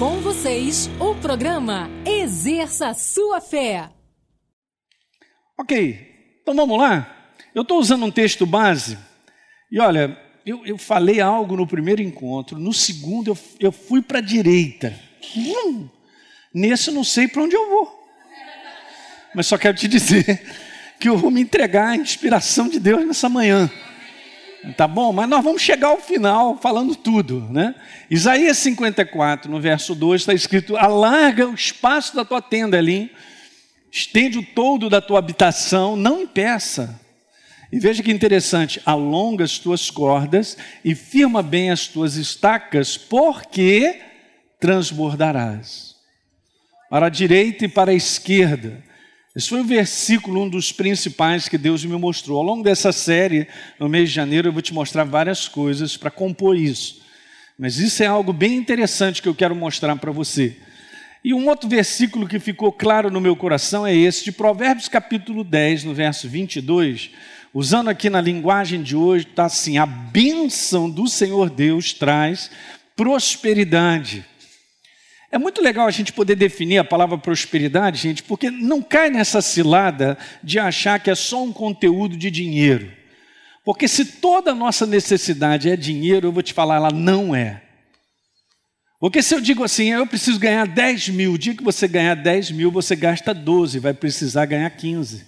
Com vocês, o programa Exerça Sua Fé. Ok, então vamos lá. Eu estou usando um texto base e olha, eu, eu, falei algo no primeiro encontro, no segundo eu, eu fui para a direita. Hum, nesse eu não sei para onde eu vou. Mas só quero te dizer que eu vou me entregar à inspiração de Deus nessa manhã. Tá bom? Mas nós vamos chegar ao final falando tudo, né? Isaías 54, no verso 2, está escrito: Alarga o espaço da tua tenda ali, estende o todo da tua habitação, não impeça. E veja que interessante: alonga as tuas cordas e firma bem as tuas estacas, porque transbordarás. Para a direita e para a esquerda esse foi o versículo, um dos principais que Deus me mostrou. Ao longo dessa série, no mês de janeiro, eu vou te mostrar várias coisas para compor isso. Mas isso é algo bem interessante que eu quero mostrar para você. E um outro versículo que ficou claro no meu coração é esse, de Provérbios capítulo 10, no verso 22. Usando aqui na linguagem de hoje, está assim: a bênção do Senhor Deus traz prosperidade. É muito legal a gente poder definir a palavra prosperidade, gente, porque não cai nessa cilada de achar que é só um conteúdo de dinheiro. Porque se toda a nossa necessidade é dinheiro, eu vou te falar, ela não é. Porque se eu digo assim, eu preciso ganhar 10 mil, o dia que você ganhar 10 mil, você gasta 12, vai precisar ganhar 15.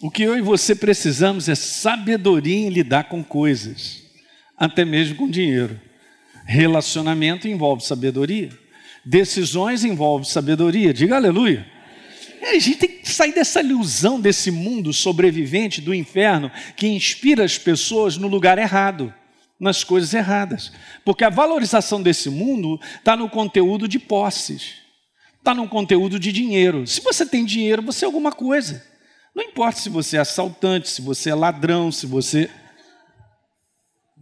O que eu e você precisamos é sabedoria em lidar com coisas, até mesmo com dinheiro. Relacionamento envolve sabedoria. Decisões envolve sabedoria. Diga aleluia. É, a gente tem que sair dessa ilusão desse mundo sobrevivente do inferno que inspira as pessoas no lugar errado, nas coisas erradas. Porque a valorização desse mundo está no conteúdo de posses, está no conteúdo de dinheiro. Se você tem dinheiro, você é alguma coisa. Não importa se você é assaltante, se você é ladrão, se você.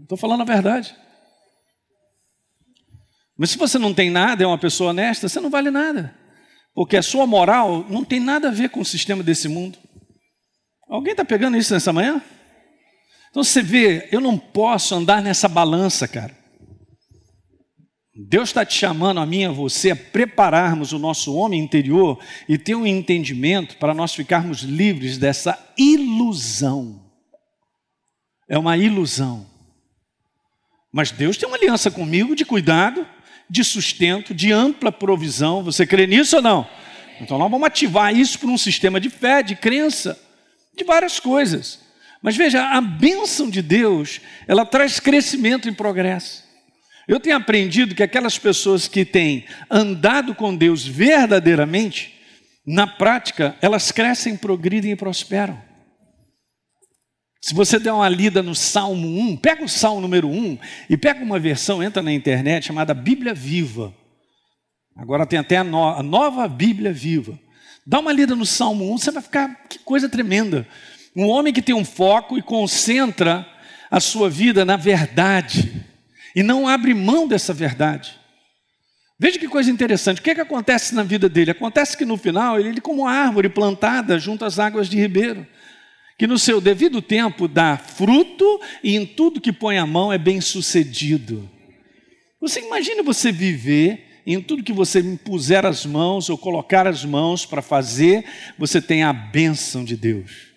Estou falando a verdade. Mas se você não tem nada, é uma pessoa honesta, você não vale nada. Porque a sua moral não tem nada a ver com o sistema desse mundo. Alguém está pegando isso nessa manhã? Então você vê, eu não posso andar nessa balança, cara. Deus está te chamando a mim a você a prepararmos o nosso homem interior e ter um entendimento para nós ficarmos livres dessa ilusão. É uma ilusão. Mas Deus tem uma aliança comigo de cuidado, de sustento, de ampla provisão. Você crê nisso ou não? Então nós vamos ativar isso por um sistema de fé, de crença, de várias coisas. Mas veja, a bênção de Deus, ela traz crescimento e progresso. Eu tenho aprendido que aquelas pessoas que têm andado com Deus verdadeiramente, na prática, elas crescem, progridem e prosperam. Se você der uma lida no Salmo 1, pega o Salmo número 1 e pega uma versão, entra na internet, chamada Bíblia Viva. Agora tem até a, no, a nova Bíblia Viva. Dá uma lida no Salmo 1, você vai ficar, que coisa tremenda. Um homem que tem um foco e concentra a sua vida na verdade e não abre mão dessa verdade. Veja que coisa interessante. O que, é que acontece na vida dele? Acontece que no final ele como uma árvore plantada junto às águas de ribeiro que no seu devido tempo dá fruto e em tudo que põe a mão é bem sucedido. Você imagina você viver em tudo que você impuser as mãos ou colocar as mãos para fazer, você tem a bênção de Deus.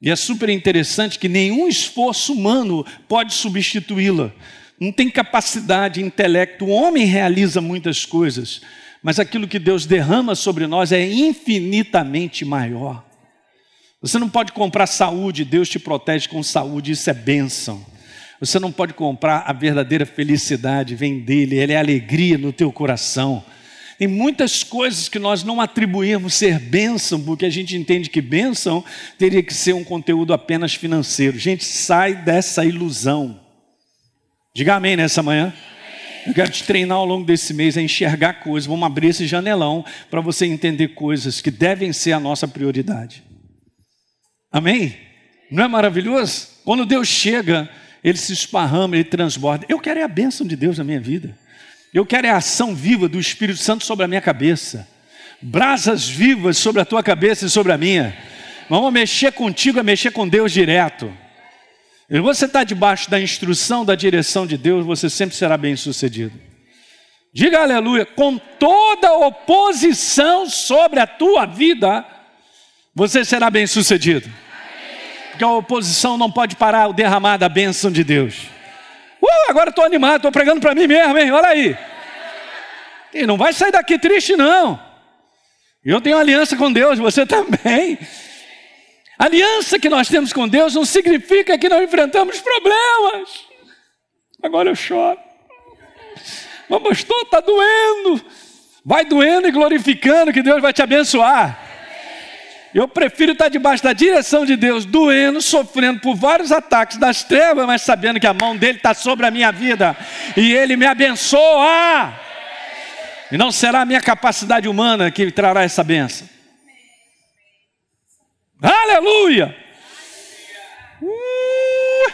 E é super interessante que nenhum esforço humano pode substituí-la. Não tem capacidade, intelecto. O homem realiza muitas coisas, mas aquilo que Deus derrama sobre nós é infinitamente maior. Você não pode comprar saúde, Deus te protege com saúde, isso é bênção. Você não pode comprar a verdadeira felicidade, vem dele, ele é alegria no teu coração. Tem muitas coisas que nós não atribuímos ser bênção, porque a gente entende que bênção teria que ser um conteúdo apenas financeiro. Gente, sai dessa ilusão. Diga amém nessa manhã. Eu quero te treinar ao longo desse mês a enxergar coisas. Vamos abrir esse janelão para você entender coisas que devem ser a nossa prioridade. Amém? Não é maravilhoso? Quando Deus chega, ele se esparrama, ele transborda. Eu quero é a bênção de Deus na minha vida. Eu quero é a ação viva do Espírito Santo sobre a minha cabeça. Brasas vivas sobre a tua cabeça e sobre a minha. Vamos mexer contigo, é mexer com Deus direto. Você está debaixo da instrução, da direção de Deus, você sempre será bem sucedido. Diga aleluia. Com toda oposição sobre a tua vida, você será bem sucedido. Porque a oposição não pode parar o derramar da bênção de Deus. Uh, agora estou animado, estou pregando para mim mesmo, hein? Olha aí. E não vai sair daqui triste, não. Eu tenho aliança com Deus, você também. aliança que nós temos com Deus não significa que não enfrentamos problemas. Agora eu choro. Mas, pastor, está doendo. Vai doendo e glorificando que Deus vai te abençoar. Eu prefiro estar debaixo da direção de Deus, doendo, sofrendo por vários ataques das trevas, mas sabendo que a mão dele está sobre a minha vida e ele me abençoa. E não será a minha capacidade humana que trará essa benção. Aleluia! Uh!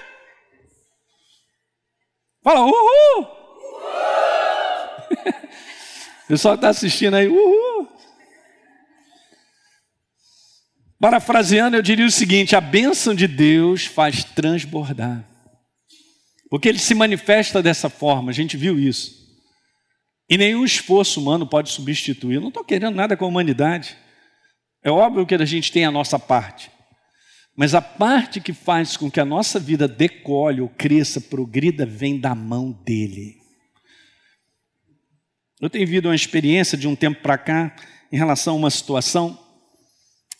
Fala, uhul! uhul. o pessoal está assistindo aí, uhul! Parafraseando, eu diria o seguinte: a bênção de Deus faz transbordar. Porque ele se manifesta dessa forma, a gente viu isso. E nenhum esforço humano pode substituir. Eu não estou querendo nada com a humanidade. É óbvio que a gente tem a nossa parte. Mas a parte que faz com que a nossa vida decole ou cresça, progrida, vem da mão dele. Eu tenho vivido uma experiência de um tempo para cá em relação a uma situação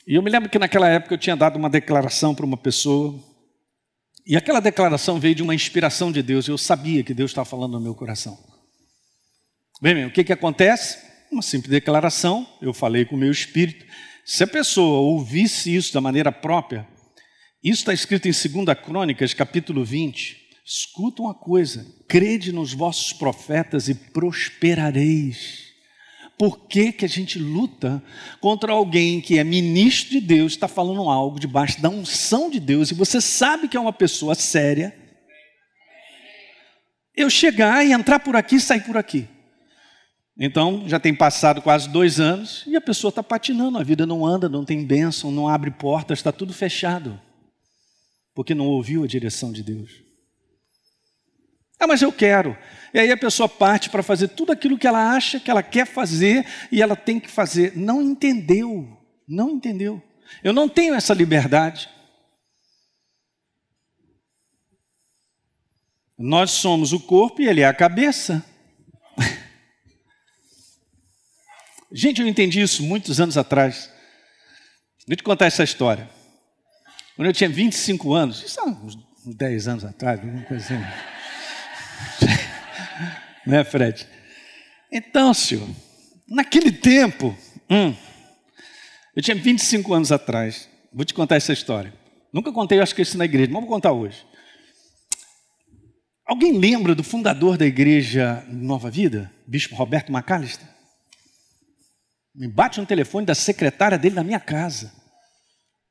e eu me lembro que naquela época eu tinha dado uma declaração para uma pessoa, e aquela declaração veio de uma inspiração de Deus, eu sabia que Deus estava falando no meu coração. Bem, bem, o que, que acontece? Uma simples declaração, eu falei com o meu espírito. Se a pessoa ouvisse isso da maneira própria, isso está escrito em 2 Crônicas, capítulo 20. Escuta uma coisa: crede nos vossos profetas e prosperareis. Por que, que a gente luta contra alguém que é ministro de Deus, está falando algo debaixo da unção de Deus, e você sabe que é uma pessoa séria? Eu chegar e entrar por aqui e sair por aqui. Então, já tem passado quase dois anos e a pessoa está patinando, a vida não anda, não tem bênção, não abre portas, está tudo fechado. Porque não ouviu a direção de Deus. Ah, mas eu quero. E aí a pessoa parte para fazer tudo aquilo que ela acha que ela quer fazer e ela tem que fazer. Não entendeu. Não entendeu. Eu não tenho essa liberdade. Nós somos o corpo e ele é a cabeça. Gente, eu entendi isso muitos anos atrás. Deixa eu te contar essa história. Quando eu tinha 25 anos, isso há uns 10 anos atrás, alguma coisa assim né, Fred? Então, senhor, naquele tempo, hum, eu tinha 25 anos atrás, vou te contar essa história. Nunca contei, acho que isso na igreja, mas vou contar hoje. Alguém lembra do fundador da igreja Nova Vida, Bispo Roberto Macalister? Me bate no telefone da secretária dele na minha casa.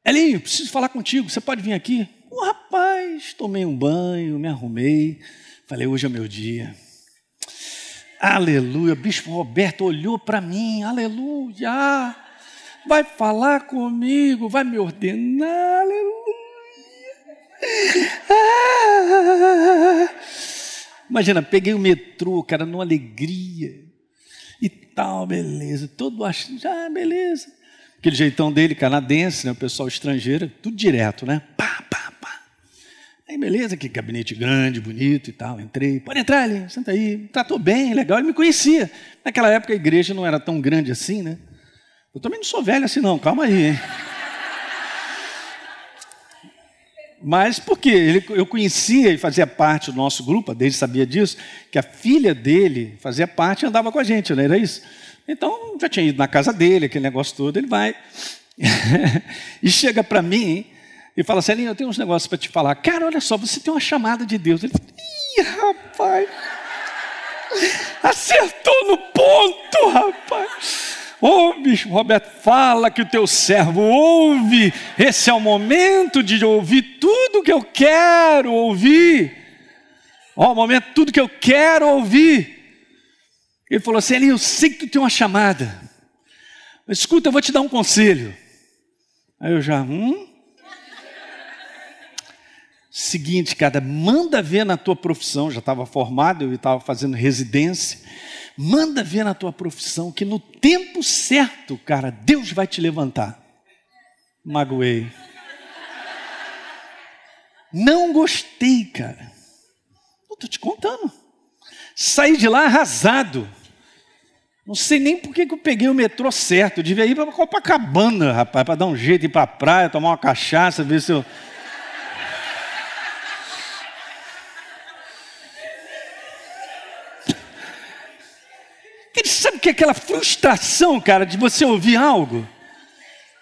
Elinho, preciso falar contigo, você pode vir aqui? Oh, rapaz, tomei um banho, me arrumei, falei, hoje é meu dia. Aleluia. Bispo Roberto olhou para mim. Aleluia. Vai falar comigo, vai me ordenar. Aleluia. Imagina, peguei o metrô, cara, numa alegria. E tal, beleza. Todo achando, ah, beleza. Aquele jeitão dele, canadense, né? O pessoal estrangeiro, tudo direto, né? Pá, pá, Aí, beleza, que gabinete grande, bonito e tal. Entrei, pode entrar ali, senta aí. Tratou bem, legal, ele me conhecia. Naquela época a igreja não era tão grande assim, né? Eu também não sou velho assim, não, calma aí, hein? Mas por quê? Ele, eu conhecia e fazia parte do nosso grupo, desde sabia disso, que a filha dele fazia parte e andava com a gente, não era isso? Então, já tinha ido na casa dele, aquele negócio todo, ele vai. e chega para mim e fala assim: eu tenho uns negócios para te falar. Cara, olha só, você tem uma chamada de Deus. Ele fala: ih, rapaz, acertou no ponto, rapaz. Ô oh, bicho, Roberto, fala que o teu servo ouve. Esse é o momento de ouvir tudo que eu quero ouvir. Ó, oh, o momento, tudo que eu quero ouvir. Ele falou assim: eu sei que tu tem uma chamada. Escuta, eu vou te dar um conselho. Aí eu já, hum? Seguinte, cara, manda ver na tua profissão, já estava formado, eu estava fazendo residência. Manda ver na tua profissão que no tempo certo, cara, Deus vai te levantar. Magoei. Não gostei, cara. Estou te contando. Saí de lá arrasado. Não sei nem por que eu peguei o metrô certo. Eu devia ir para Copacabana, rapaz, para dar um jeito, ir para a praia, tomar uma cachaça, ver se eu. Ele sabe que aquela frustração, cara, de você ouvir algo?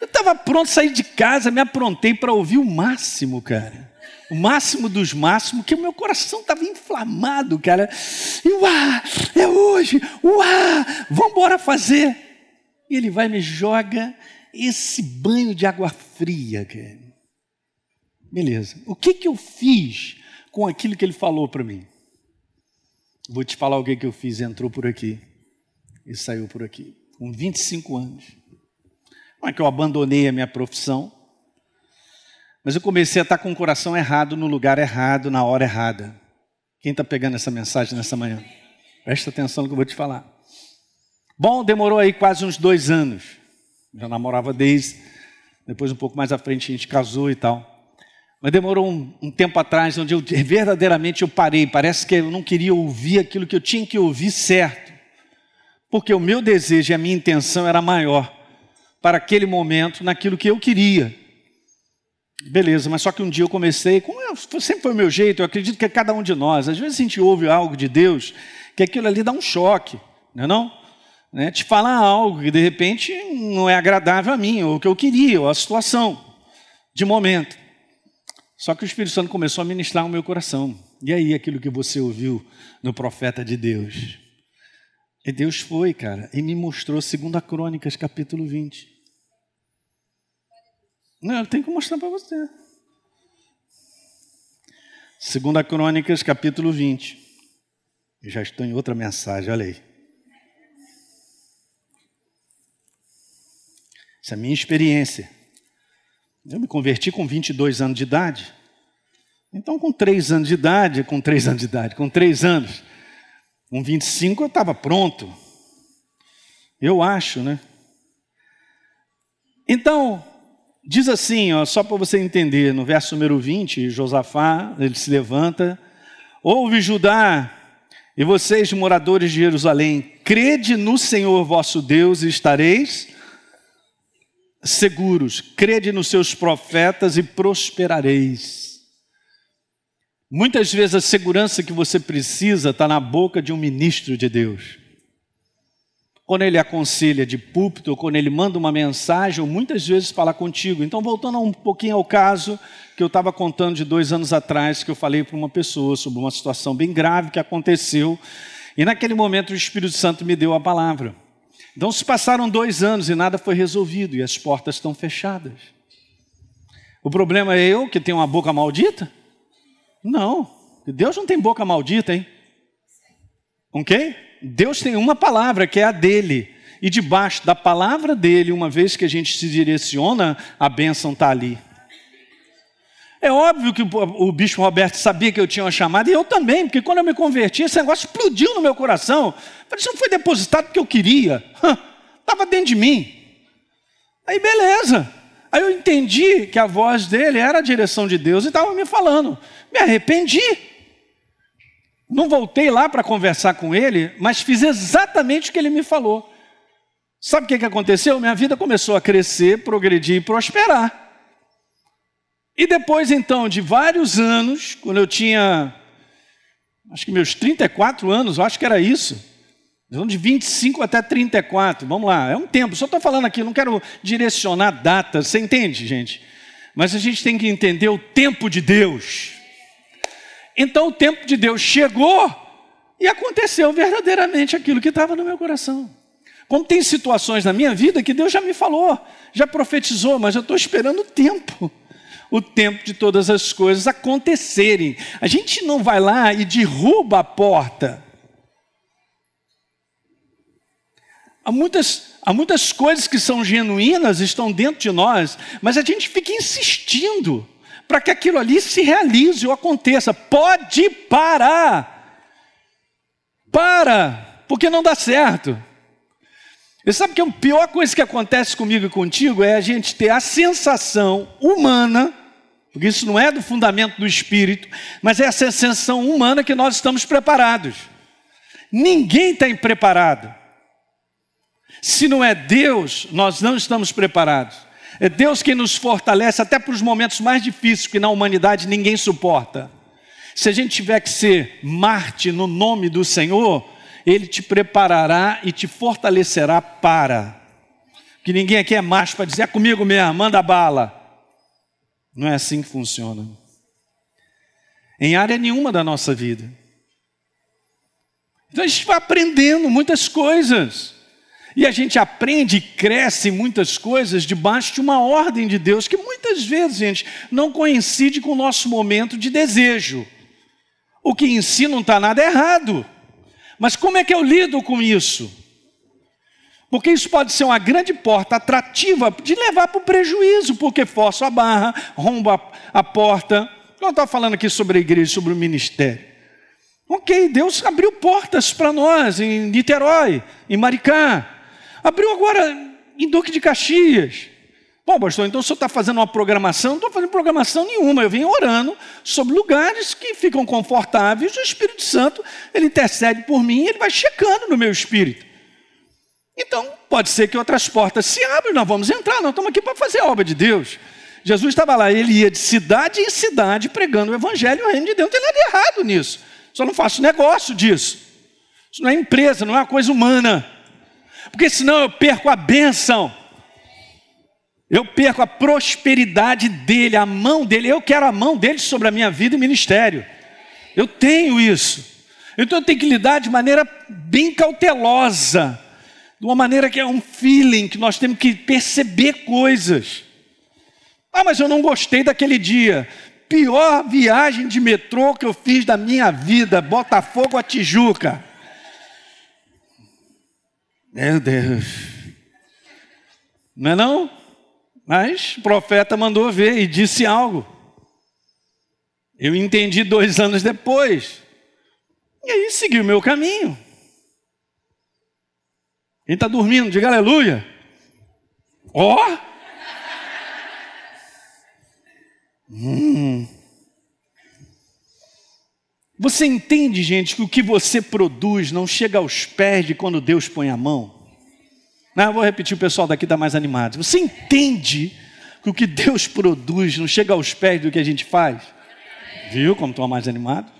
Eu estava pronto sair de casa, me aprontei para ouvir o máximo, cara. O máximo dos máximos, que o meu coração estava inflamado, cara. E uá, é hoje, uá, vamos embora fazer. E ele vai e me joga esse banho de água fria, cara. Beleza. O que, que eu fiz com aquilo que ele falou para mim? Vou te falar o que, que eu fiz. Entrou por aqui e saiu por aqui, com 25 anos. Não é que eu abandonei a minha profissão, mas eu comecei a estar com o coração errado no lugar errado, na hora errada. Quem está pegando essa mensagem nessa manhã? Presta atenção no que eu vou te falar. Bom, demorou aí quase uns dois anos. Já namorava desde. Depois, um pouco mais à frente, a gente casou e tal. Mas demorou um, um, tempo atrás, onde eu verdadeiramente eu parei. Parece que eu não queria ouvir aquilo que eu tinha que ouvir certo. Porque o meu desejo e a minha intenção era maior para aquele momento naquilo que eu queria. Beleza, mas só que um dia eu comecei, como eu, sempre foi o meu jeito, eu acredito que é cada um de nós. Às vezes a gente ouve algo de Deus, que aquilo ali dá um choque, não é não? Né? Te falar algo que de repente não é agradável a mim, ou o que eu queria, ou a situação, de momento. Só que o Espírito Santo começou a ministrar o meu coração. E aí, aquilo que você ouviu no profeta de Deus? E Deus foi, cara, e me mostrou 2 Crônicas, capítulo 20. Não, eu tenho que mostrar para você. Segunda Crônicas, capítulo 20. Eu já estou em outra mensagem, olha aí. Essa é a minha experiência. Eu me converti com 22 anos de idade. Então, com 3 anos de idade, com 3 anos de idade, com 3 anos, com 25 eu estava pronto. Eu acho, né? Então, Diz assim, ó, só para você entender, no verso número 20, Josafá, ele se levanta, ouve Judá, e vocês, moradores de Jerusalém, crede no Senhor vosso Deus e estareis seguros, crede nos seus profetas e prosperareis. Muitas vezes a segurança que você precisa está na boca de um ministro de Deus quando ele aconselha de púlpito, ou quando ele manda uma mensagem, ou muitas vezes fala contigo. Então, voltando um pouquinho ao caso que eu estava contando de dois anos atrás, que eu falei para uma pessoa sobre uma situação bem grave que aconteceu, e naquele momento o Espírito Santo me deu a palavra. Então, se passaram dois anos e nada foi resolvido, e as portas estão fechadas. O problema é eu que tenho uma boca maldita? Não, Deus não tem boca maldita, hein? Ok? Deus tem uma palavra que é a dele. E debaixo da palavra dele, uma vez que a gente se direciona, a bênção está ali. É óbvio que o bispo Roberto sabia que eu tinha uma chamada, e eu também, porque quando eu me converti, esse negócio explodiu no meu coração. Falei, isso não foi depositado porque eu queria, estava dentro de mim. Aí beleza. Aí eu entendi que a voz dele era a direção de Deus e estava me falando. Me arrependi. Não voltei lá para conversar com ele, mas fiz exatamente o que ele me falou. Sabe o que, que aconteceu? Minha vida começou a crescer, progredir e prosperar. E depois, então, de vários anos, quando eu tinha, acho que meus 34 anos, acho que era isso. De 25 até 34, vamos lá, é um tempo. Só estou falando aqui, não quero direcionar datas, você entende, gente? Mas a gente tem que entender o tempo de Deus. Então o tempo de Deus chegou e aconteceu verdadeiramente aquilo que estava no meu coração. Como tem situações na minha vida que Deus já me falou, já profetizou, mas eu estou esperando o tempo. O tempo de todas as coisas acontecerem. A gente não vai lá e derruba a porta. Há muitas, há muitas coisas que são genuínas, estão dentro de nós, mas a gente fica insistindo para que aquilo ali se realize ou aconteça. Pode parar. Para, porque não dá certo. Você sabe que a pior coisa que acontece comigo e contigo é a gente ter a sensação humana, porque isso não é do fundamento do espírito, mas é a sensação humana que nós estamos preparados. Ninguém está preparado. Se não é Deus, nós não estamos preparados. É Deus quem nos fortalece até para os momentos mais difíceis que na humanidade ninguém suporta. Se a gente tiver que ser Marte no nome do Senhor, Ele te preparará e te fortalecerá para. Que ninguém aqui é macho para dizer é comigo mesmo, manda bala. Não é assim que funciona. Em área nenhuma da nossa vida. Então a gente vai aprendendo muitas coisas. E a gente aprende e cresce muitas coisas debaixo de uma ordem de Deus que muitas vezes, gente, não coincide com o nosso momento de desejo. O que em si não está nada errado. Mas como é que eu lido com isso? Porque isso pode ser uma grande porta atrativa de levar para o prejuízo, porque forço a barra, rombo a, porta. Eu estava falando aqui sobre a igreja, sobre o ministério. Ok, Deus abriu portas para nós em Niterói, em Maricá, Abriu agora em Duque de Caxias. Bom, pastor, então o senhor está fazendo uma programação? Não estou fazendo programação nenhuma. Eu venho orando sobre lugares que ficam confortáveis. O Espírito Santo, ele intercede por mim ele vai checando no meu espírito. Então, pode ser que outras portas se abram, nós vamos entrar, nós estamos aqui para fazer a obra de Deus. Jesus estava lá, ele ia de cidade em cidade pregando o Evangelho o reino de Deus. Não tem nada errado nisso. Só não faço negócio disso. Isso não é empresa, não é uma coisa humana porque senão eu perco a bênção, eu perco a prosperidade dele, a mão dele. Eu quero a mão dele sobre a minha vida e ministério. Eu tenho isso. Então eu tenho que lidar de maneira bem cautelosa, de uma maneira que é um feeling, que nós temos que perceber coisas. Ah, mas eu não gostei daquele dia. Pior viagem de metrô que eu fiz da minha vida, Botafogo a Tijuca. Meu Deus. Não é não? Mas o profeta mandou ver e disse algo. Eu entendi dois anos depois. E aí segui o meu caminho. Quem está dormindo, diga aleluia. Ó! Oh! Hum. Você entende, gente, que o que você produz não chega aos pés de quando Deus põe a mão? Não, vou repetir, o pessoal daqui está mais animado. Você entende que o que Deus produz não chega aos pés do que a gente faz? Viu como estou mais animado?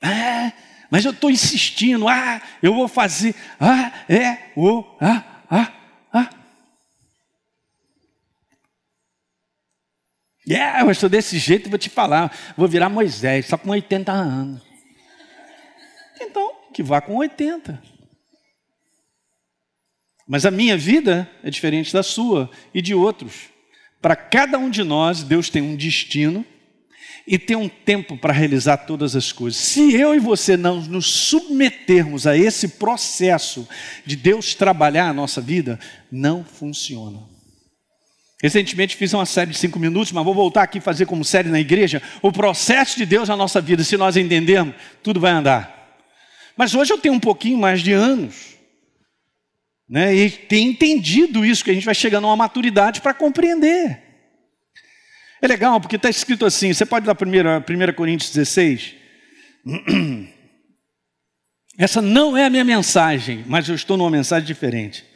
Ah, mas eu estou insistindo. Ah, eu vou fazer. Ah, é, o, ah, ah, ah. Yeah, eu estou desse jeito, vou te falar, vou virar Moisés, só com 80 anos. Então, que vá com 80. Mas a minha vida é diferente da sua e de outros. Para cada um de nós, Deus tem um destino e tem um tempo para realizar todas as coisas. Se eu e você não nos submetermos a esse processo de Deus trabalhar a nossa vida, não funciona. Recentemente fiz uma série de cinco minutos, mas vou voltar aqui fazer como série na igreja. O processo de Deus na nossa vida, se nós entendermos, tudo vai andar. Mas hoje eu tenho um pouquinho mais de anos. Né, e tenho entendido isso, que a gente vai chegando a uma maturidade para compreender. É legal, porque está escrito assim, você pode dar a 1 Coríntios 16? Essa não é a minha mensagem, mas eu estou numa mensagem diferente.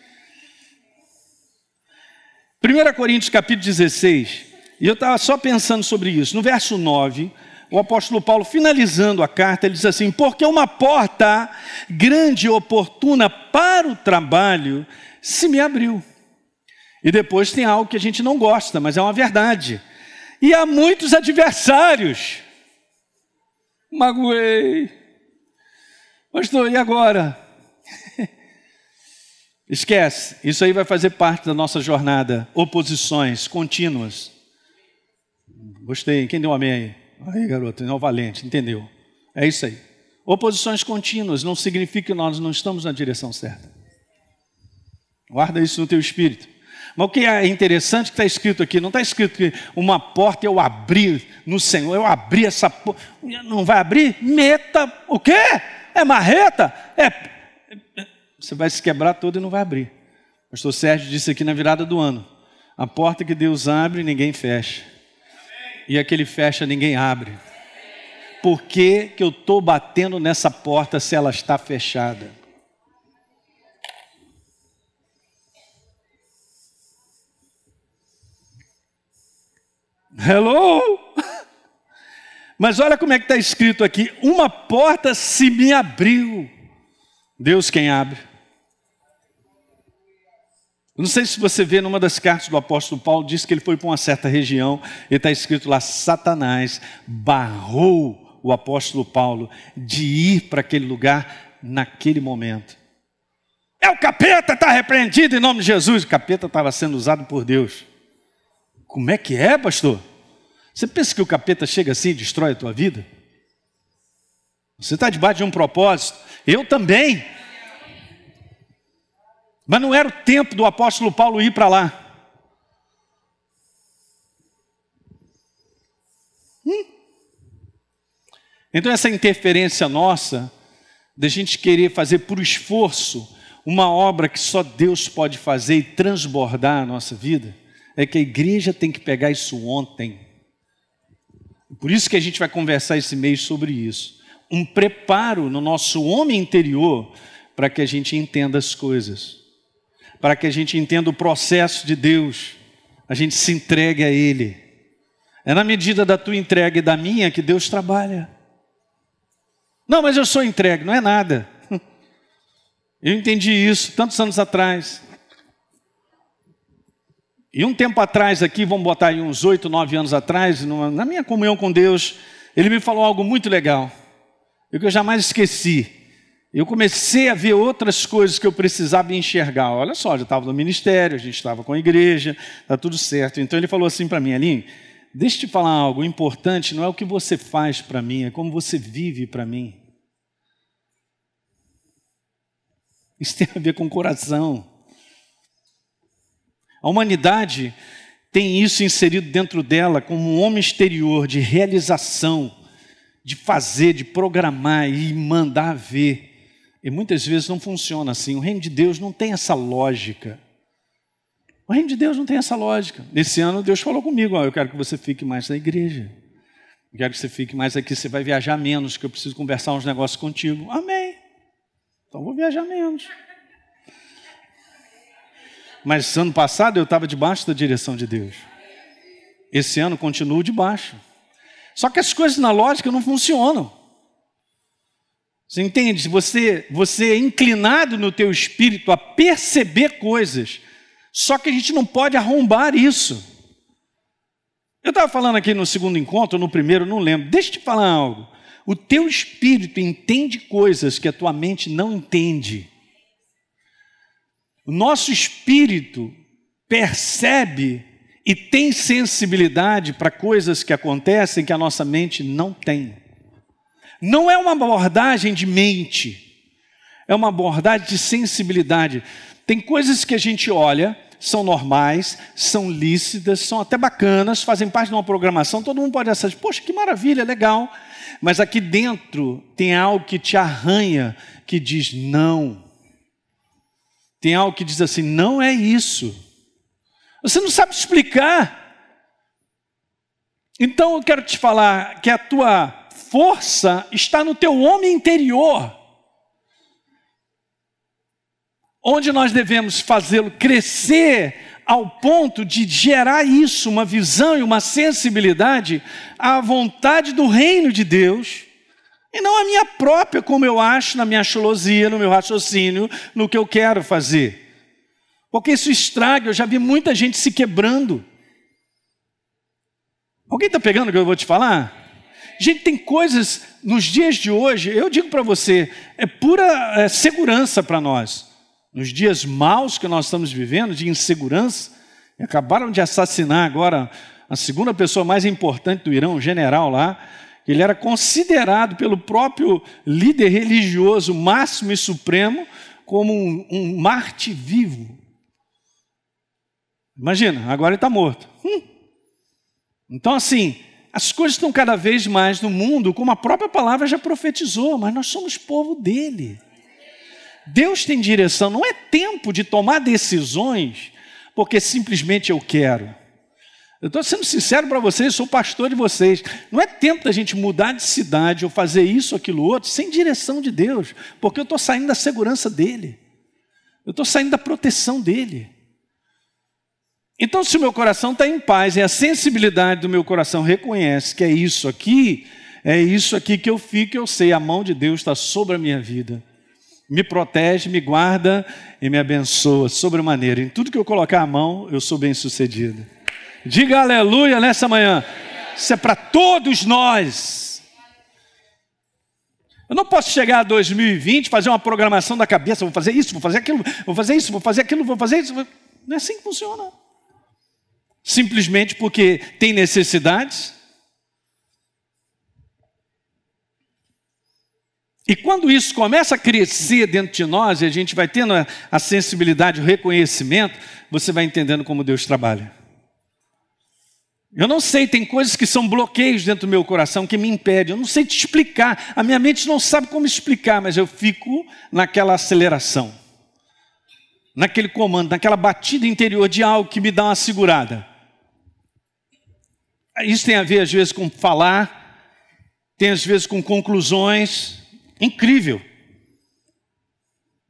1 Coríntios capítulo 16, e eu estava só pensando sobre isso. No verso 9, o apóstolo Paulo, finalizando a carta, ele diz assim: Porque uma porta grande e oportuna para o trabalho se me abriu. E depois tem algo que a gente não gosta, mas é uma verdade. E há muitos adversários. Magoei. Pastor, e agora? Esquece, isso aí vai fazer parte da nossa jornada. Oposições contínuas. Gostei, quem deu um amém aí? Aí, garoto, não valente, entendeu? É isso aí. Oposições contínuas não significa que nós não estamos na direção certa. Guarda isso no teu espírito. Mas o que é interessante que está escrito aqui, não está escrito que uma porta eu abri no Senhor, eu abri essa porta, não vai abrir? Meta, o quê? É marreta? É, você vai se quebrar todo e não vai abrir. O pastor Sérgio disse aqui na virada do ano, a porta que Deus abre, ninguém fecha. E aquele fecha, ninguém abre. Por que, que eu estou batendo nessa porta se ela está fechada? Hello? Mas olha como é que está escrito aqui: uma porta se me abriu. Deus quem abre. Não sei se você vê numa das cartas do apóstolo Paulo, diz que ele foi para uma certa região, e está escrito lá: Satanás barrou o apóstolo Paulo de ir para aquele lugar naquele momento. É o capeta, está repreendido em nome de Jesus. O capeta estava sendo usado por Deus. Como é que é, pastor? Você pensa que o capeta chega assim e destrói a tua vida? Você está debaixo de um propósito. Eu também. Mas não era o tempo do apóstolo Paulo ir para lá. Hum? Então, essa interferência nossa, da gente querer fazer por esforço uma obra que só Deus pode fazer e transbordar a nossa vida, é que a igreja tem que pegar isso ontem. Por isso que a gente vai conversar esse mês sobre isso. Um preparo no nosso homem interior para que a gente entenda as coisas, para que a gente entenda o processo de Deus, a gente se entregue a Ele. É na medida da tua entrega e da minha que Deus trabalha. Não, mas eu sou entregue, não é nada. Eu entendi isso tantos anos atrás. E um tempo atrás aqui, vamos botar aí uns oito, nove anos atrás, numa, na minha comunhão com Deus, ele me falou algo muito legal, e que eu jamais esqueci. Eu comecei a ver outras coisas que eu precisava enxergar. Olha só, já estava no ministério, a gente estava com a igreja, está tudo certo. Então ele falou assim para mim, Aline, deixa eu te falar algo importante, não é o que você faz para mim, é como você vive para mim. Isso tem a ver com o coração. A humanidade tem isso inserido dentro dela como um homem exterior de realização, de fazer, de programar e mandar ver. E muitas vezes não funciona assim. O reino de Deus não tem essa lógica. O reino de Deus não tem essa lógica. Nesse ano Deus falou comigo: ó, eu quero que você fique mais na igreja. Eu quero que você fique mais aqui. Você vai viajar menos, que eu preciso conversar uns negócios contigo. Amém. Então vou viajar menos. Mas ano passado eu estava debaixo da direção de Deus. Esse ano continuo debaixo. Só que as coisas na lógica não funcionam. Você entende? Se você, você é inclinado no teu espírito a perceber coisas, só que a gente não pode arrombar isso. Eu estava falando aqui no segundo encontro, no primeiro, não lembro. Deixa eu te falar algo. O teu espírito entende coisas que a tua mente não entende. O nosso espírito percebe e tem sensibilidade para coisas que acontecem que a nossa mente não tem. Não é uma abordagem de mente, é uma abordagem de sensibilidade. Tem coisas que a gente olha, são normais, são lícitas, são até bacanas, fazem parte de uma programação, todo mundo pode achar, poxa, que maravilha, legal. Mas aqui dentro tem algo que te arranha, que diz não. Tem algo que diz assim: não é isso. Você não sabe explicar. Então eu quero te falar que a tua força está no teu homem interior. Onde nós devemos fazê-lo crescer ao ponto de gerar isso, uma visão e uma sensibilidade à vontade do reino de Deus e não a minha própria, como eu acho, na minha chulosia, no meu raciocínio, no que eu quero fazer. Porque isso estraga, eu já vi muita gente se quebrando. Alguém está pegando o que eu vou te falar? Gente, tem coisas nos dias de hoje, eu digo para você, é pura é, segurança para nós. Nos dias maus que nós estamos vivendo, de insegurança, acabaram de assassinar agora a segunda pessoa mais importante do Irão, um general lá, ele era considerado pelo próprio líder religioso máximo e supremo como um, um Marte vivo. Imagina, agora ele está morto. Hum. Então, assim, as coisas estão cada vez mais no mundo, como a própria palavra já profetizou, mas nós somos povo dele. Deus tem direção, não é tempo de tomar decisões porque simplesmente eu quero. Eu estou sendo sincero para vocês, sou pastor de vocês. Não é tempo da gente mudar de cidade ou fazer isso, aquilo, outro, sem direção de Deus, porque eu estou saindo da segurança dele, eu estou saindo da proteção dele. Então, se o meu coração está em paz e a sensibilidade do meu coração reconhece que é isso aqui, é isso aqui que eu fico, eu sei, a mão de Deus está sobre a minha vida. Me protege, me guarda e me abençoa sobremaneira. Em tudo que eu colocar a mão, eu sou bem sucedido. Diga aleluia nessa manhã. Isso é para todos nós. Eu não posso chegar a 2020, fazer uma programação da cabeça, vou fazer isso, vou fazer aquilo, vou fazer isso, vou fazer aquilo, vou fazer isso. Não é assim que funciona simplesmente porque tem necessidades. E quando isso começa a crescer dentro de nós e a gente vai tendo a, sensibilidade, o reconhecimento, você vai entendendo como Deus trabalha. Eu não sei, tem coisas que são bloqueios dentro do meu coração que me impedem. Eu não sei te explicar. A minha mente não sabe como explicar, mas eu fico naquela aceleração, naquele comando, naquela batida interior de algo que me dá uma segurada. Isso tem a ver, às vezes, com falar, tem às vezes com conclusões. Incrível.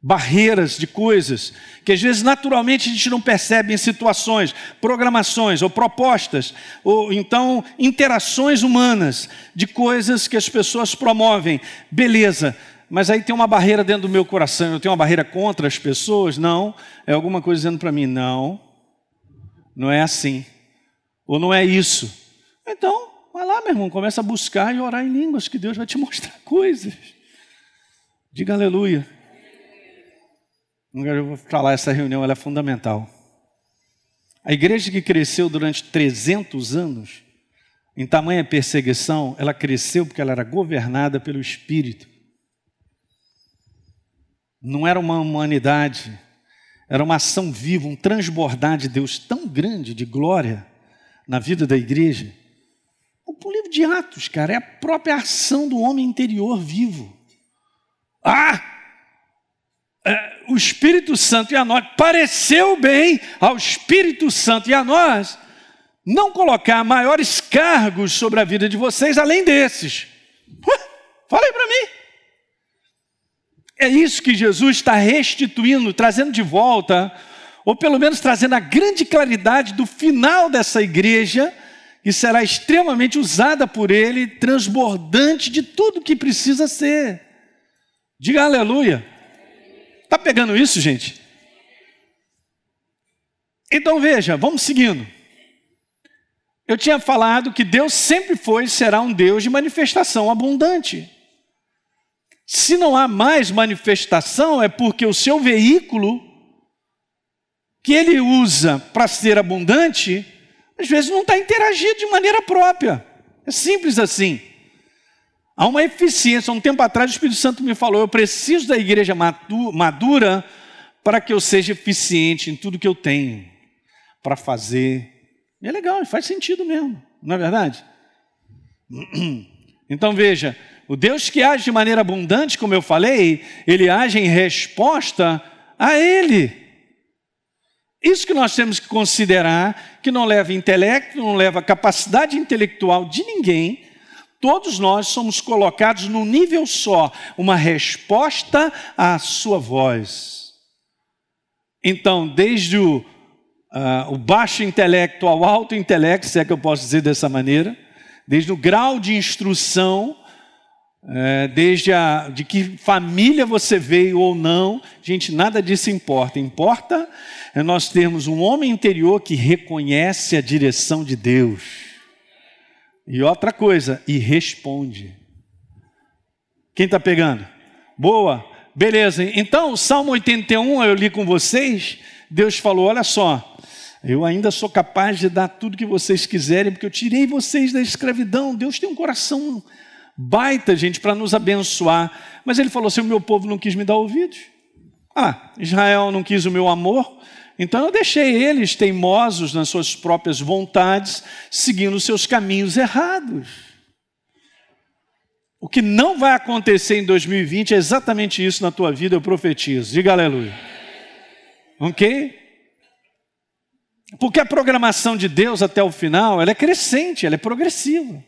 Barreiras de coisas que às vezes naturalmente a gente não percebe em situações, programações ou propostas, ou então interações humanas de coisas que as pessoas promovem. Beleza, mas aí tem uma barreira dentro do meu coração, eu tenho uma barreira contra as pessoas? Não, é alguma coisa dizendo para mim: não, não é assim, ou não é isso. Então, vai lá, meu irmão, começa a buscar e orar em línguas, que Deus vai te mostrar coisas. Diga aleluia. Eu vou falar, essa reunião é fundamental. A igreja que cresceu durante 300 anos, em tamanha perseguição, ela cresceu porque ela era governada pelo Espírito. Não era uma humanidade, era uma ação viva, um transbordar de Deus tão grande de glória na vida da igreja Atos, cara, é a própria ação do homem interior vivo. Ah! É, o Espírito Santo e a nós, pareceu bem ao Espírito Santo e a nós não colocar maiores cargos sobre a vida de vocês além desses. Fala aí para mim. É isso que Jesus está restituindo, trazendo de volta, ou pelo menos trazendo a grande claridade do final dessa igreja e será extremamente usada por Ele, transbordante de tudo que precisa ser. Diga aleluia. Está pegando isso, gente? Então veja, vamos seguindo. Eu tinha falado que Deus sempre foi e será um Deus de manifestação abundante. Se não há mais manifestação, é porque o seu veículo, que ele usa para ser abundante, às vezes não está interagindo de maneira própria. É simples assim. Há uma eficiência. Um tempo atrás o Espírito Santo me falou: eu preciso da igreja madura para que eu seja eficiente em tudo que eu tenho para fazer. E é legal, faz sentido mesmo, não é verdade? Então veja, o Deus que age de maneira abundante, como eu falei, ele age em resposta a Ele. Isso que nós temos que considerar, que não leva intelecto, não leva capacidade intelectual de ninguém. Todos nós somos colocados num nível só, uma resposta à sua voz. Então, desde o, uh, o baixo intelecto ao alto intelecto, se é que eu posso dizer dessa maneira, desde o grau de instrução é, desde a, de que família você veio ou não, gente, nada disso importa. Importa é nós termos um homem interior que reconhece a direção de Deus. E outra coisa, e responde. Quem está pegando? Boa, beleza. Então, Salmo 81 eu li com vocês. Deus falou: olha só, eu ainda sou capaz de dar tudo que vocês quiserem, porque eu tirei vocês da escravidão. Deus tem um coração baita, gente, para nos abençoar. Mas ele falou assim: o meu povo não quis me dar ouvidos. Ah, Israel não quis o meu amor, Então eu deixei eles teimosos nas suas próprias vontades, seguindo seus caminhos errados. O que não vai acontecer em 2020 é exatamente isso na tua vida, eu profetizo. Diga aleluia. Ok? Porque a programação de Deus até o final, ela é crescente, ela é progressiva.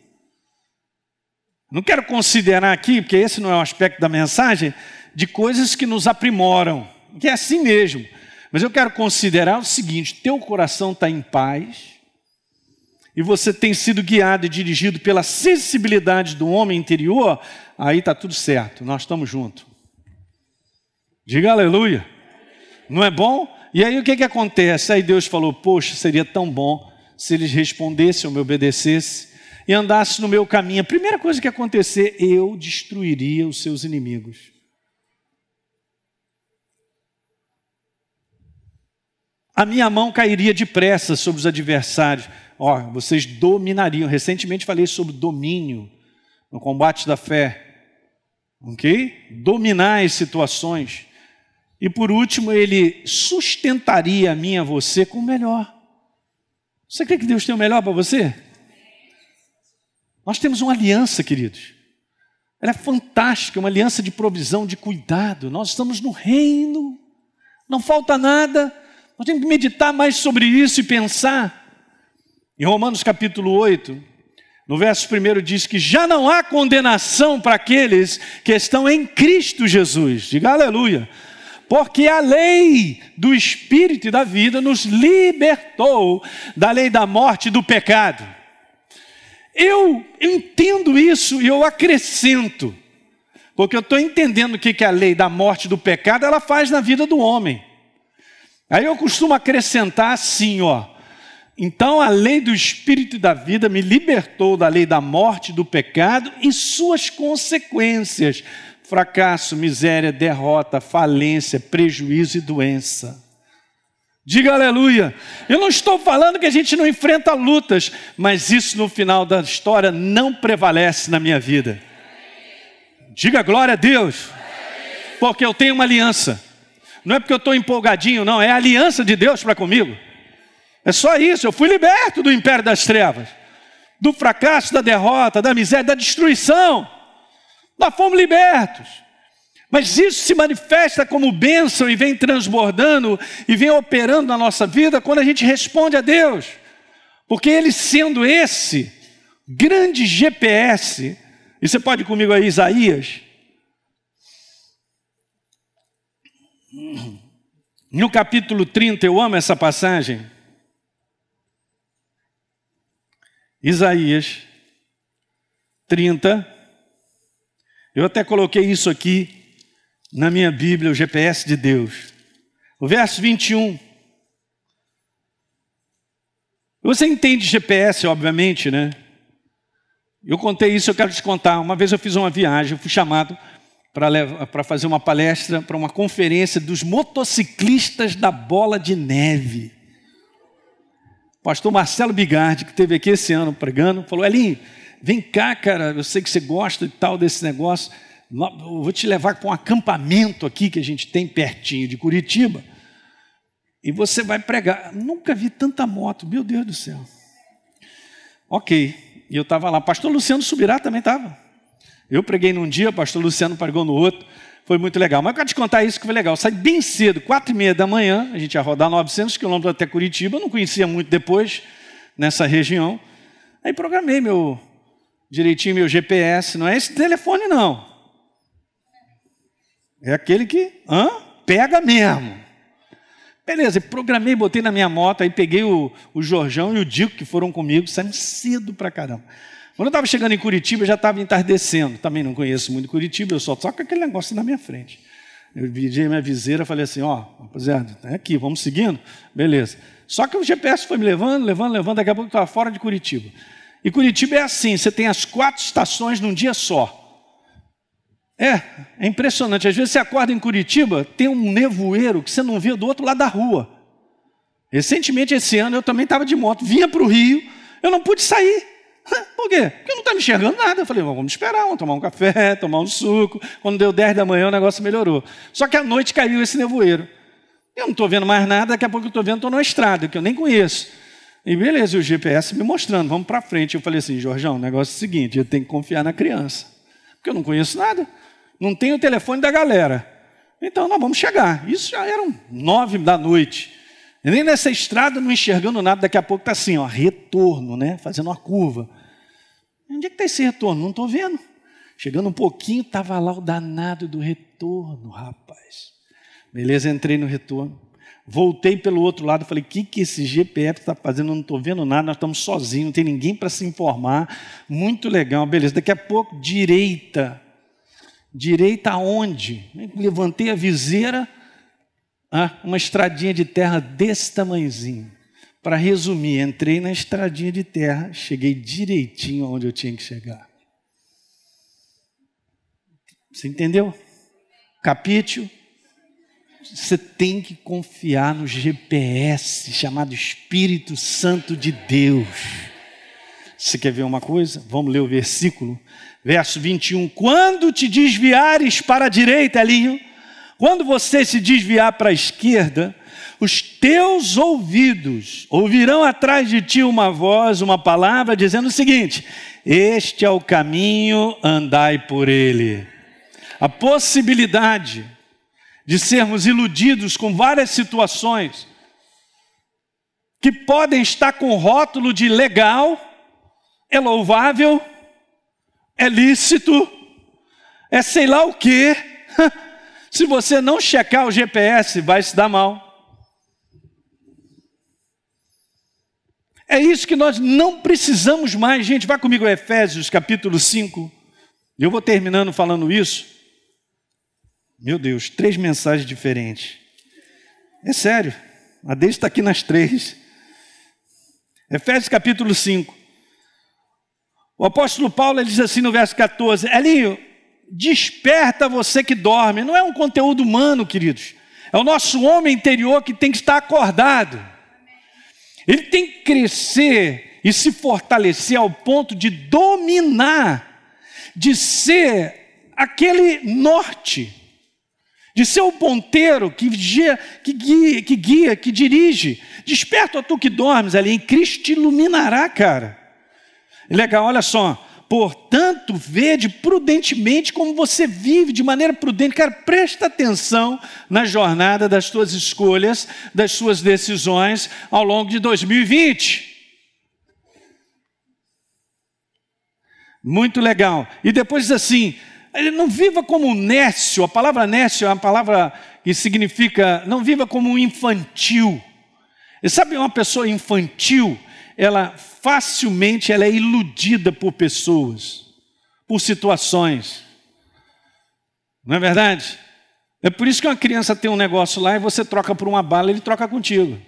Não quero considerar aqui, porque esse não é o aspecto da mensagem, de coisas que nos aprimoram, que é assim mesmo. Mas eu quero considerar o seguinte: teu coração está em paz, e você tem sido guiado e dirigido pela sensibilidade do homem interior, aí está tudo certo, nós estamos juntos. Diga aleluia. Não é bom? E aí o que, que acontece? Aí Deus falou: Poxa, seria tão bom se eles respondessem ou me obedecessem e andassem no meu caminho. A primeira coisa que acontecer, eu destruiria os seus inimigos. A minha mão cairia depressa sobre os adversários. Ó, vocês dominariam. Recentemente falei sobre domínio no combate da fé. Ok? Dominar as situações. E por último, ele sustentaria a mim e a você com o melhor. Você crê que Deus tem o melhor para você? Nós temos uma aliança, queridos. Ela é fantástica, uma aliança de provisão, de cuidado. Nós estamos no reino, não falta nada. Nós temos que meditar mais sobre isso e pensar. Em Romanos capítulo 8, no verso 1 diz que já não há condenação para aqueles que estão em Cristo Jesus. Diga aleluia porque a lei do Espírito e da vida nos libertou da lei da morte e do pecado. Eu entendo isso e eu acrescento, porque eu estou entendendo o que, que a lei da morte do pecado ela faz na vida do homem. Aí eu costumo acrescentar assim, ó. Então a lei do Espírito e da vida me libertou da lei da morte, do pecado e suas consequências fracasso, miséria, derrota, falência, prejuízo e doença. Diga aleluia. Eu não estou falando que a gente não enfrenta lutas, mas isso no final da história não prevalece na minha vida. Diga glória a Deus, porque eu tenho uma aliança. Não é porque eu estou empolgadinho, não, é a aliança de Deus para comigo. É só isso, eu fui liberto do império das trevas, do fracasso, da derrota, da miséria, da destruição. Nós fomos libertos. Mas isso se manifesta como bênção e vem transbordando e vem operando na nossa vida quando a gente responde a Deus. Porque Ele sendo esse grande GPS, e você pode ir comigo aí, Isaías. No capítulo 30, eu amo essa passagem. Isaías 30, eu até coloquei isso aqui na minha Bíblia, o GPS de Deus. O verso 21. Você entende GPS, obviamente, né? Eu contei isso, eu quero te contar. Uma vez eu fiz uma viagem, fui chamado para fazer uma palestra, para uma conferência dos motociclistas da bola de neve. O pastor Marcelo Bigardi, que esteve aqui esse ano pregando, falou: Elinho, Vem cá, cara, eu sei que você gosta e tal desse negócio. Vou te levar para um acampamento aqui que a gente tem pertinho de Curitiba. E você vai pregar. Nunca vi tanta moto, meu Deus do céu. Ok, e eu estava lá. Pastor Luciano Subirá também estava. Eu preguei num dia, pastor Luciano pregou no outro. Foi muito legal. Mas eu quero te contar isso que foi legal. Eu saí bem cedo, quatro e meia da manhã. A gente ia rodar 900 quilômetros até Curitiba. Eu não conhecia muito depois nessa região. Aí programei meu, direitinho meu GPS. Não é esse telefone, não. É aquele que hã? pega mesmo. Beleza, programei, botei na minha moto, aí peguei o, o Jorjão e o Dico que foram comigo, saímos cedo pra caramba. Quando eu estava chegando em Curitiba, já estava entardecendo. Também não conheço muito Curitiba, eu só toco aquele negócio na minha frente. Eu pedi minha viseira, falei assim, ó, rapaziada, é aqui, vamos seguindo? Beleza. Só que o GPS foi me levando, levando, levando, daqui a pouco eu estava fora de Curitiba. E Curitiba é assim: você tem as quatro estações num dia só. É, é impressionante. Às vezes você acorda em Curitiba, tem um nevoeiro que você não vê do outro lado da rua. Recentemente, esse ano, eu também estava de moto, vinha para o Rio, eu não pude sair. Por quê? Porque eu não estava enxergando nada. Eu falei, vamos esperar, vamos tomar um café, tomar um suco. Quando deu 10 da manhã, o negócio melhorou. Só que à noite caiu esse nevoeiro. Eu não estou vendo mais nada, daqui a pouco eu estou vendo, estou numa estrada, que eu nem conheço. E beleza, e o GPS me mostrando, vamos para frente. Eu falei assim, Jorjão, o negócio é o seguinte, eu tenho que confiar na criança. Porque eu não conheço nada. Não tenho o telefone da galera. Então nós vamos chegar. Isso já eram nove da noite. Nem nessa estrada, não enxergando nada, daqui a pouco está assim, ó, retorno, né? Fazendo uma curva. Onde é que está esse retorno? Não estou vendo. Chegando um pouquinho, estava lá o danado do retorno, rapaz. Beleza, entrei no retorno. Voltei pelo outro lado, falei: o que, que esse GPS está fazendo? Não estou vendo nada, nós estamos sozinhos, não tem ninguém para se informar. Muito legal, beleza. Daqui a pouco, direita. Direita aonde? Levantei a viseira, ah, uma estradinha de terra desse tamanhozinho. Para resumir, entrei na estradinha de terra, cheguei direitinho onde eu tinha que chegar. Você entendeu? Capítulo. Você tem que confiar no GPS chamado Espírito Santo de Deus. Você quer ver uma coisa? Vamos ler o versículo. Verso 21. Quando te desviares para a direita, Elinho, quando você se desviar para a esquerda, os teus ouvidos ouvirão atrás de ti uma voz, uma palavra, dizendo o seguinte: Este é o caminho, andai por ele. A possibilidade de sermos iludidos com várias situações que podem estar com rótulo de legal, é louvável, é lícito, é sei lá o quê. Se você não checar o GPS, vai se dar mal. É isso que nós não precisamos mais, gente. Vá comigo a Efésios capítulo 5. Eu vou terminando falando isso. Meu Deus, três mensagens diferentes. É sério, a dele está aqui nas três. Efésios capítulo 5. O apóstolo Paulo diz assim no verso 14: Elinho, desperta você que dorme. Não é um conteúdo humano, queridos. É o nosso homem interior que tem que estar acordado. Ele tem que crescer e se fortalecer ao ponto de dominar, de ser aquele norte, de ser o ponteiro que guia, que guia, que, guia, que dirige. Desperta tu que dormes ali, em Cristo te iluminará, cara. Legal, olha só. Portanto, vede prudentemente como você vive de maneira prudente. Cara, presta atenção na jornada das suas escolhas, das suas decisões ao longo de 2020. Muito legal. E depois diz assim: não viva como um nécio. A palavra nécio é uma palavra que significa não viva como um infantil. E sabe uma pessoa infantil? Ela facilmente ela é iludida por pessoas, por situações. Não é verdade? É por isso que uma criança tem um negócio lá e você troca por uma bala, ele troca contigo.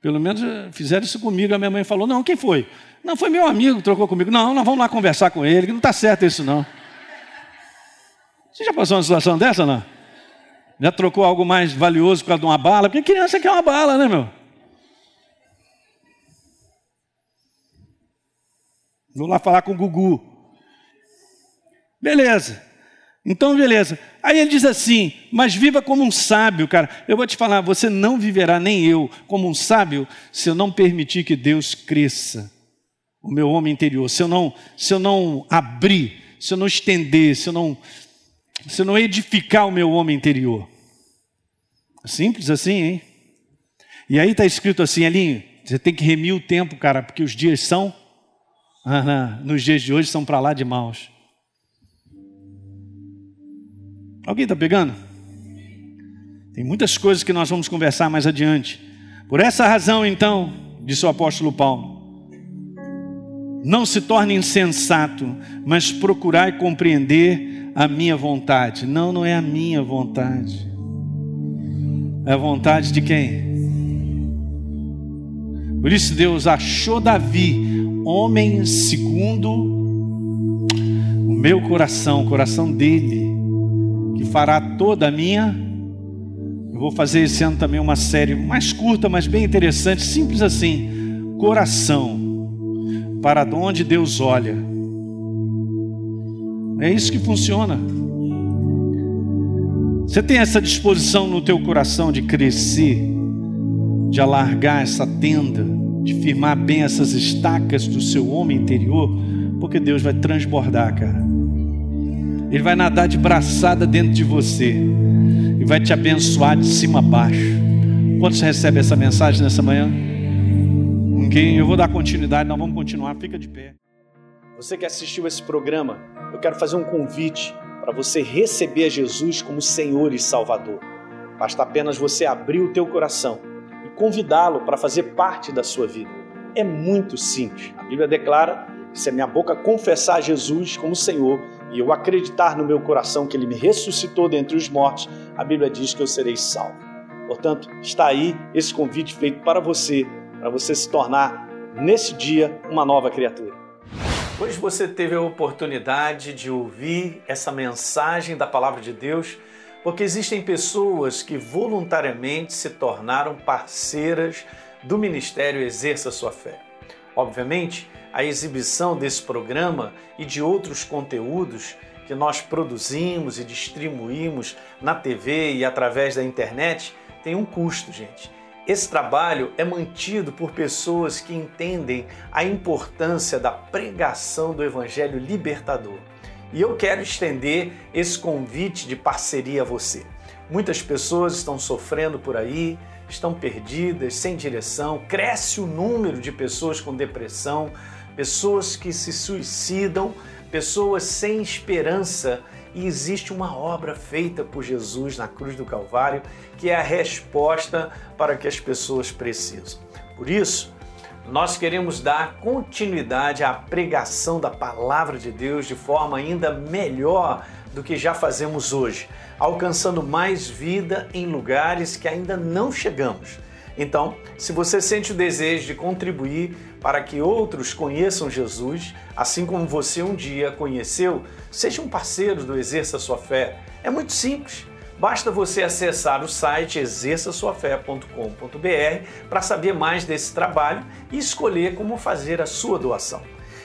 Pelo menos eh, fizeram isso comigo. A minha mãe falou: Não, quem foi? Não, foi meu amigo que trocou comigo. Não, nós vamos lá conversar com ele, que não está certo isso não. Você já passou uma situação dessa, não? Já trocou algo mais valioso por causa de uma bala? Porque criança quer uma bala, né, meu? Vou lá falar com o Gugu. Beleza. Então, beleza. Aí ele diz assim: Mas viva como um sábio, cara. Eu vou te falar, você não viverá, nem eu, como um sábio, se eu não permitir que Deus cresça o meu homem interior. Se eu não, se eu não abrir, se eu não estender, se eu não, se eu não edificar o meu homem interior. Simples assim, hein? E aí está escrito assim, Alinho, você tem que remir o tempo, cara, porque os dias são nos dias de hoje são para lá de maus. Alguém está pegando? Tem muitas coisas que nós vamos conversar mais adiante. Por essa razão, então, disse o apóstolo Paulo, não se torne insensato, mas procurai compreender a minha vontade. Não, não é a minha vontade. É a vontade de quem? Por isso Deus achou Davi homem segundo o meu coração, o coração dele, que fará toda a minha. Eu vou fazer esse ano também uma série mais curta, mas bem interessante, simples assim: coração, para onde Deus olha. É isso que funciona. Você tem essa disposição no teu coração de crescer, de alargar essa tenda, de firmar bem essas estacas do seu homem interior, porque Deus vai transbordar, cara. Ele vai nadar de braçada dentro de você e vai te abençoar de cima a baixo. Quantos recebe essa mensagem nessa manhã? Ninguém. Eu vou dar continuidade, nós vamos continuar. Fica de pé. Você que assistiu esse programa, eu quero fazer um convite para você receber Jesus como Senhor e Salvador. Basta apenas você abrir o teu coração convidá-lo para fazer parte da sua vida. É muito simples. A Bíblia declara que se a minha boca confessar Jesus como Senhor e eu acreditar no meu coração que ele me ressuscitou dentre os mortos, a Bíblia diz que eu serei salvo. Portanto, está aí esse convite feito para você, para você se tornar nesse dia uma nova criatura. Hoje você teve a oportunidade de ouvir essa mensagem da palavra de Deus, porque existem pessoas que voluntariamente se tornaram parceiras do ministério Exerça Sua Fé. Obviamente, a exibição desse programa e de outros conteúdos que nós produzimos e distribuímos na TV e através da internet tem um custo, gente. Esse trabalho é mantido por pessoas que entendem a importância da pregação do Evangelho libertador. E eu quero estender esse convite de parceria a você. Muitas pessoas estão sofrendo por aí, estão perdidas, sem direção, cresce o número de pessoas com depressão, pessoas que se suicidam, pessoas sem esperança e existe uma obra feita por Jesus na cruz do Calvário que é a resposta para que as pessoas precisam. Por isso, nós queremos dar continuidade à pregação da palavra de Deus de forma ainda melhor do que já fazemos hoje, alcançando mais vida em lugares que ainda não chegamos. Então, se você sente o desejo de contribuir para que outros conheçam Jesus, assim como você um dia conheceu, seja um parceiro do Exerça Sua Fé. É muito simples. Basta você acessar o site exerçaçoafé.com.br para saber mais desse trabalho e escolher como fazer a sua doação.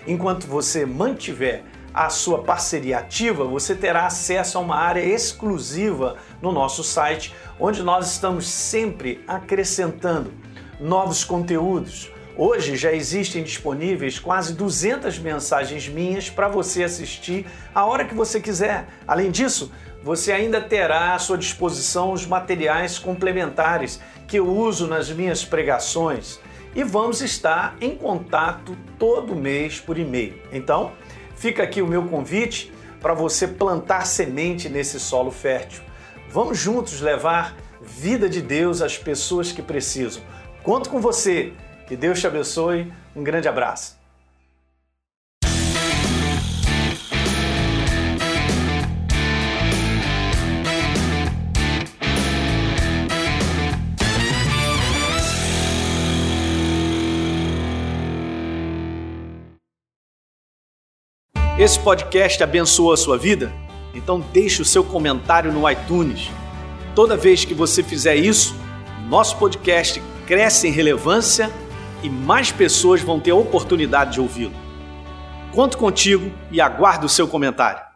Enquanto você mantiver a sua parceria ativa, você terá acesso a uma área exclusiva no nosso site, onde nós estamos sempre acrescentando novos conteúdos. Hoje já existem disponíveis quase 200 mensagens minhas para você assistir a hora que você quiser. Além disso, você ainda terá à sua disposição os materiais complementares que eu uso nas minhas pregações e vamos estar em contato todo mês por e-mail. Então, Fica aqui o meu convite para você plantar semente nesse solo fértil. Vamos juntos levar vida de Deus às pessoas que precisam. Conto com você. Que Deus te abençoe. Um grande abraço. Esse podcast abençoou a sua vida? Então deixe o seu comentário no iTunes. Toda vez que você fizer isso, nosso podcast cresce em relevância e mais pessoas vão ter a oportunidade de ouvi-lo. Conto contigo e aguardo o seu comentário.